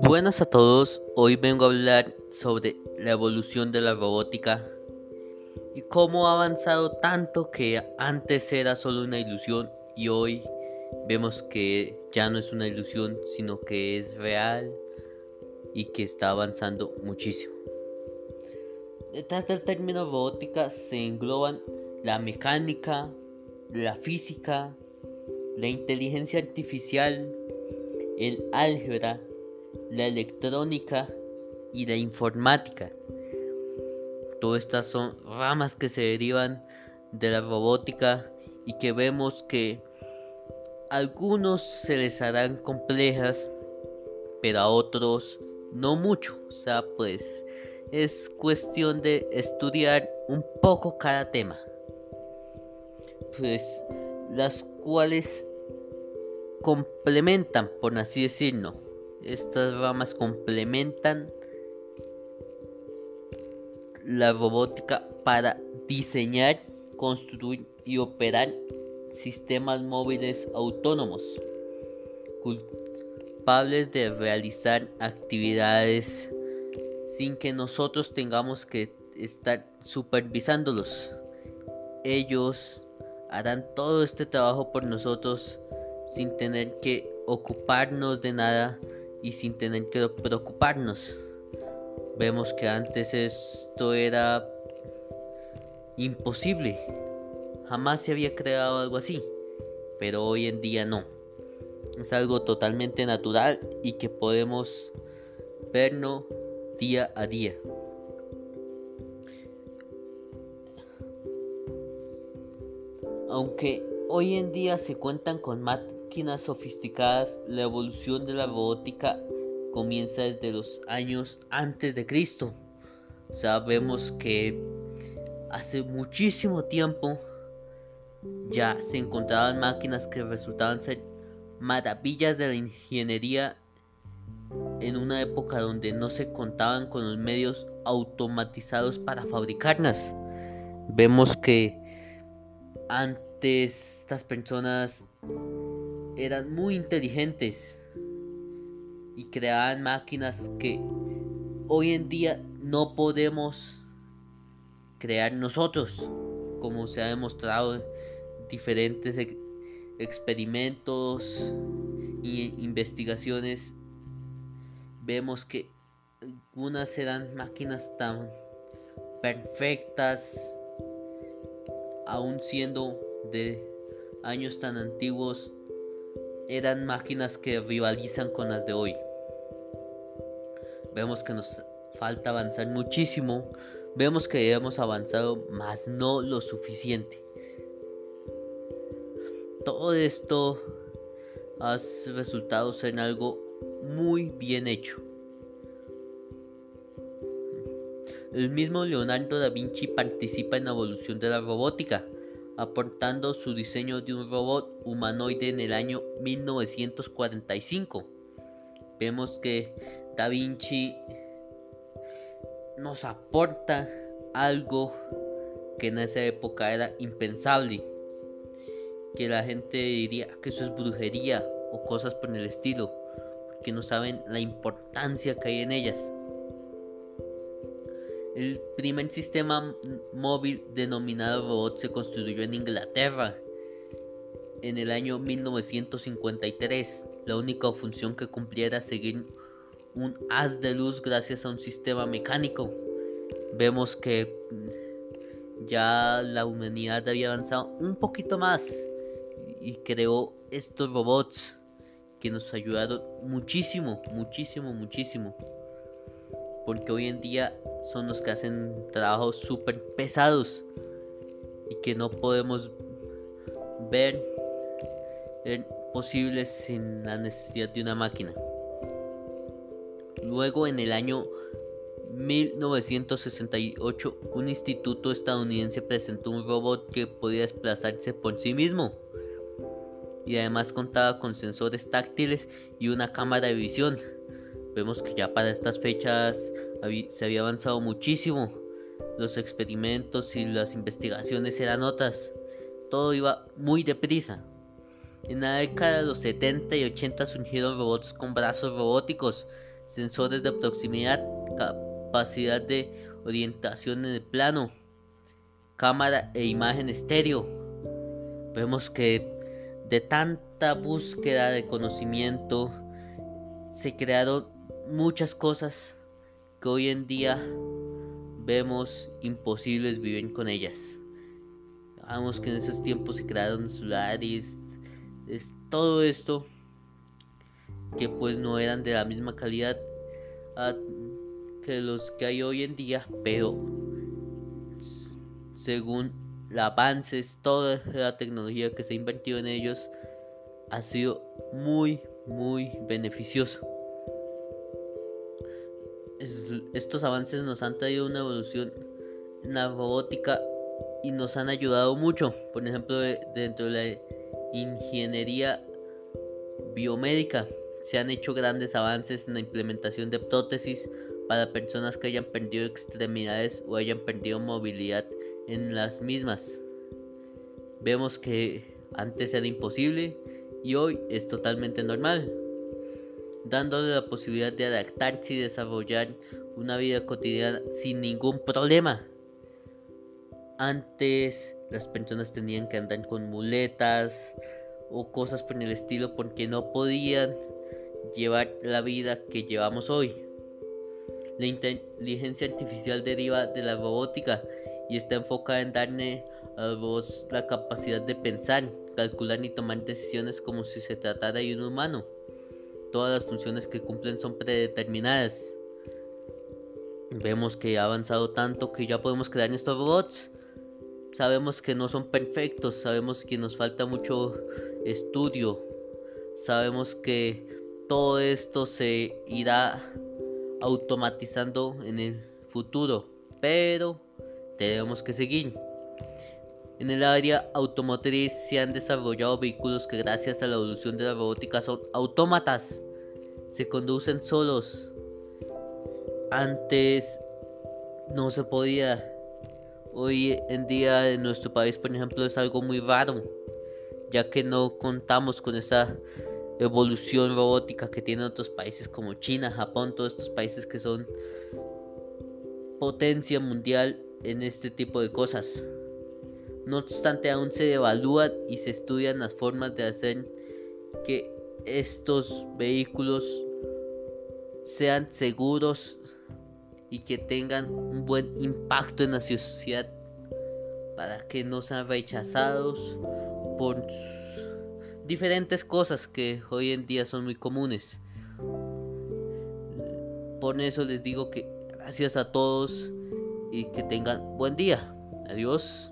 Buenas a todos, hoy vengo a hablar sobre la evolución de la robótica y cómo ha avanzado tanto que antes era solo una ilusión y hoy vemos que ya no es una ilusión sino que es real y que está avanzando muchísimo. Detrás del término robótica se engloban la mecánica, la física, la inteligencia artificial, el álgebra, la electrónica y la informática. Todas estas son ramas que se derivan de la robótica y que vemos que algunos se les harán complejas, pero a otros no mucho. O sea, pues es cuestión de estudiar un poco cada tema. Pues las cuales complementan, por así decirlo, estas ramas complementan la robótica para diseñar, construir y operar sistemas móviles autónomos, culpables de realizar actividades sin que nosotros tengamos que estar supervisándolos. Ellos harán todo este trabajo por nosotros sin tener que ocuparnos de nada y sin tener que preocuparnos. Vemos que antes esto era imposible. Jamás se había creado algo así. Pero hoy en día no. Es algo totalmente natural y que podemos verlo día a día. Aunque hoy en día se cuentan con máquinas sofisticadas, la evolución de la robótica comienza desde los años antes de Cristo. Sabemos que hace muchísimo tiempo ya se encontraban máquinas que resultaban ser maravillas de la ingeniería en una época donde no se contaban con los medios automatizados para fabricarlas. Vemos que antes estas personas eran muy inteligentes y creaban máquinas que hoy en día no podemos crear nosotros, como se ha demostrado en diferentes experimentos e investigaciones. Vemos que algunas eran máquinas tan perfectas, aún siendo de años tan antiguos eran máquinas que rivalizan con las de hoy. Vemos que nos falta avanzar muchísimo. Vemos que hemos avanzado, más no lo suficiente. Todo esto ha resultado ser algo muy bien hecho. El mismo Leonardo da Vinci participa en la evolución de la robótica aportando su diseño de un robot humanoide en el año 1945. Vemos que Da Vinci nos aporta algo que en esa época era impensable, que la gente diría que eso es brujería o cosas por el estilo, porque no saben la importancia que hay en ellas. El primer sistema móvil denominado robot se construyó en Inglaterra en el año 1953. La única función que cumplía era seguir un haz de luz gracias a un sistema mecánico. Vemos que ya la humanidad había avanzado un poquito más y creó estos robots que nos ayudaron muchísimo, muchísimo, muchísimo porque hoy en día son los que hacen trabajos súper pesados y que no podemos ver, posibles sin la necesidad de una máquina. Luego en el año 1968 un instituto estadounidense presentó un robot que podía desplazarse por sí mismo y además contaba con sensores táctiles y una cámara de visión. Vemos que ya para estas fechas se había avanzado muchísimo. Los experimentos y las investigaciones eran otras. Todo iba muy deprisa. En la década de los 70 y 80 surgieron robots con brazos robóticos, sensores de proximidad, capacidad de orientación en el plano, cámara e imagen estéreo. Vemos que de tanta búsqueda de conocimiento se crearon muchas cosas que hoy en día vemos imposibles vivir con ellas. Vamos que en esos tiempos se crearon celulares, es todo esto que pues no eran de la misma calidad que los que hay hoy en día, pero según los avances, toda la tecnología que se ha invertido en ellos ha sido muy, muy beneficioso. Estos avances nos han traído una evolución en la robótica y nos han ayudado mucho. Por ejemplo, dentro de la ingeniería biomédica se han hecho grandes avances en la implementación de prótesis para personas que hayan perdido extremidades o hayan perdido movilidad en las mismas. Vemos que antes era imposible y hoy es totalmente normal, dándole la posibilidad de adaptarse y desarrollar una vida cotidiana sin ningún problema. Antes las personas tenían que andar con muletas o cosas por el estilo porque no podían llevar la vida que llevamos hoy. La inteligencia artificial deriva de la robótica y está enfocada en darle a robots la capacidad de pensar, calcular y tomar decisiones como si se tratara de un humano. Todas las funciones que cumplen son predeterminadas. Vemos que ha avanzado tanto que ya podemos crear estos robots. Sabemos que no son perfectos, sabemos que nos falta mucho estudio, sabemos que todo esto se irá automatizando en el futuro, pero tenemos que seguir. En el área automotriz se han desarrollado vehículos que gracias a la evolución de la robótica son autómatas, se conducen solos. Antes no se podía. Hoy en día en nuestro país, por ejemplo, es algo muy raro, ya que no contamos con esa evolución robótica que tienen otros países como China, Japón, todos estos países que son potencia mundial en este tipo de cosas. No obstante, aún se evalúan y se estudian las formas de hacer que estos vehículos sean seguros y que tengan un buen impacto en la sociedad para que no sean rechazados por diferentes cosas que hoy en día son muy comunes. Por eso les digo que gracias a todos y que tengan buen día. Adiós.